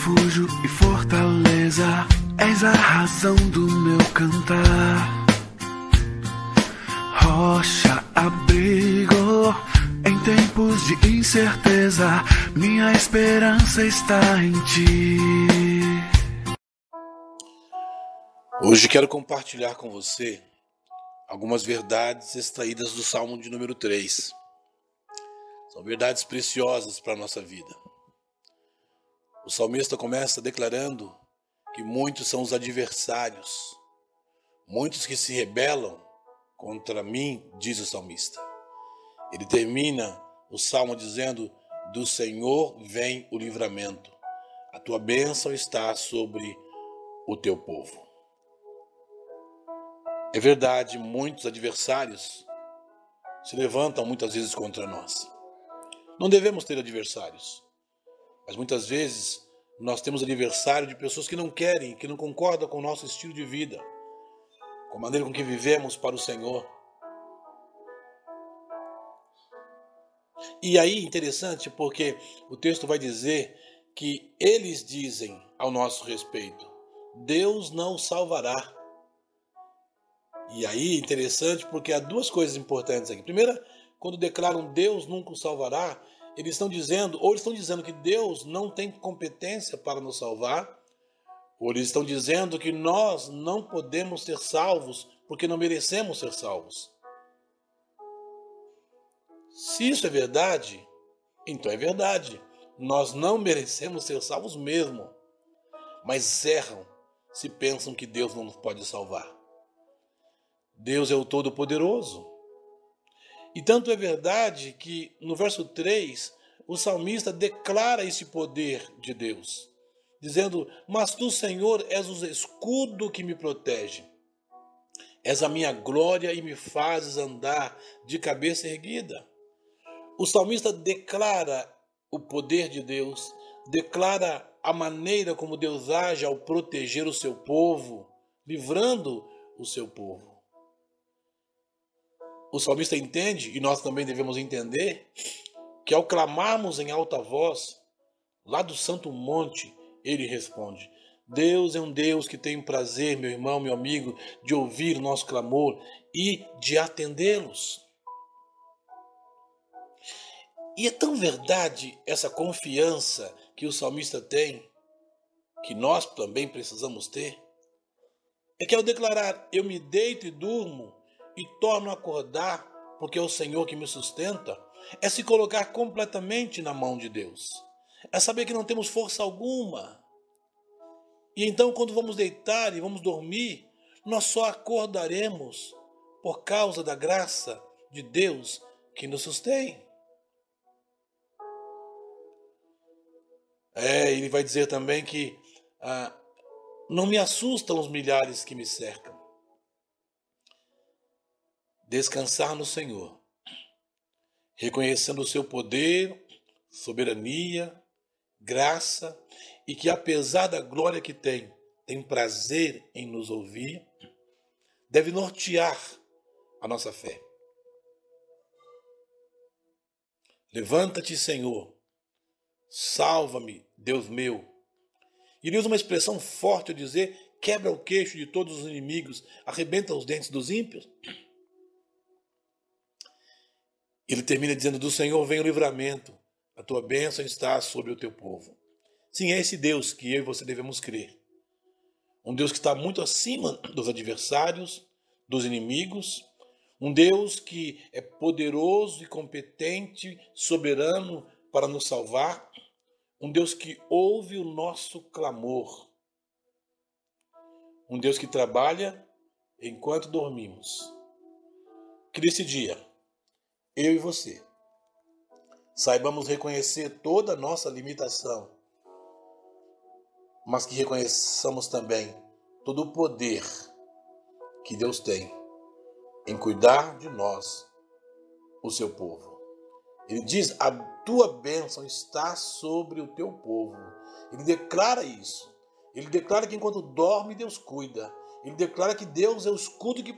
refúgio e fortaleza, és a razão do meu cantar. Rocha, abrigo, em tempos de incerteza, minha esperança está em ti. Hoje quero compartilhar com você algumas verdades extraídas do Salmo de número 3. São verdades preciosas para a nossa vida. O salmista começa declarando que muitos são os adversários, muitos que se rebelam contra mim, diz o salmista. Ele termina o salmo dizendo: Do Senhor vem o livramento, a tua bênção está sobre o teu povo. É verdade, muitos adversários se levantam muitas vezes contra nós. Não devemos ter adversários, mas muitas vezes nós temos adversário de pessoas que não querem, que não concordam com o nosso estilo de vida, com a maneira com que vivemos para o Senhor. E aí, interessante, porque o texto vai dizer que eles dizem ao nosso respeito: Deus não salvará. E aí, interessante, porque há duas coisas importantes aqui. Primeira, quando declaram Deus nunca o salvará, eles estão dizendo, ou eles estão dizendo que Deus não tem competência para nos salvar, ou eles estão dizendo que nós não podemos ser salvos porque não merecemos ser salvos. Se isso é verdade, então é verdade. Nós não merecemos ser salvos mesmo, mas erram se pensam que Deus não nos pode salvar. Deus é o Todo-Poderoso. E tanto é verdade que no verso 3, o salmista declara esse poder de Deus, dizendo: Mas tu, Senhor, és o escudo que me protege. És a minha glória e me fazes andar de cabeça erguida. O salmista declara o poder de Deus, declara a maneira como Deus age ao proteger o seu povo, livrando o seu povo o salmista entende, e nós também devemos entender, que ao clamarmos em alta voz, lá do santo monte, ele responde: Deus é um Deus que tem prazer, meu irmão, meu amigo, de ouvir o nosso clamor e de atendê-los. E é tão verdade essa confiança que o salmista tem, que nós também precisamos ter, é que ao declarar: Eu me deito e durmo, e torno a acordar, porque é o Senhor que me sustenta, é se colocar completamente na mão de Deus. É saber que não temos força alguma. E então, quando vamos deitar e vamos dormir, nós só acordaremos por causa da graça de Deus que nos sustém. É, ele vai dizer também que ah, não me assustam os milhares que me cercam descansar no Senhor, reconhecendo o seu poder, soberania, graça e que, apesar da glória que tem, tem prazer em nos ouvir, deve nortear a nossa fé. Levanta-te, Senhor, salva-me, Deus meu. Ele usa uma expressão forte ao dizer: quebra o queixo de todos os inimigos, arrebenta os dentes dos ímpios. Ele termina dizendo: Do Senhor vem o livramento, a tua bênção está sobre o teu povo. Sim, é esse Deus que eu e você devemos crer. Um Deus que está muito acima dos adversários, dos inimigos. Um Deus que é poderoso e competente, soberano para nos salvar. Um Deus que ouve o nosso clamor. Um Deus que trabalha enquanto dormimos. Que nesse dia eu e você, saibamos reconhecer toda a nossa limitação, mas que reconheçamos também todo o poder que Deus tem em cuidar de nós, o seu povo. Ele diz: A tua bênção está sobre o teu povo. Ele declara isso. Ele declara que enquanto dorme, Deus cuida. Ele declara que Deus é o escudo que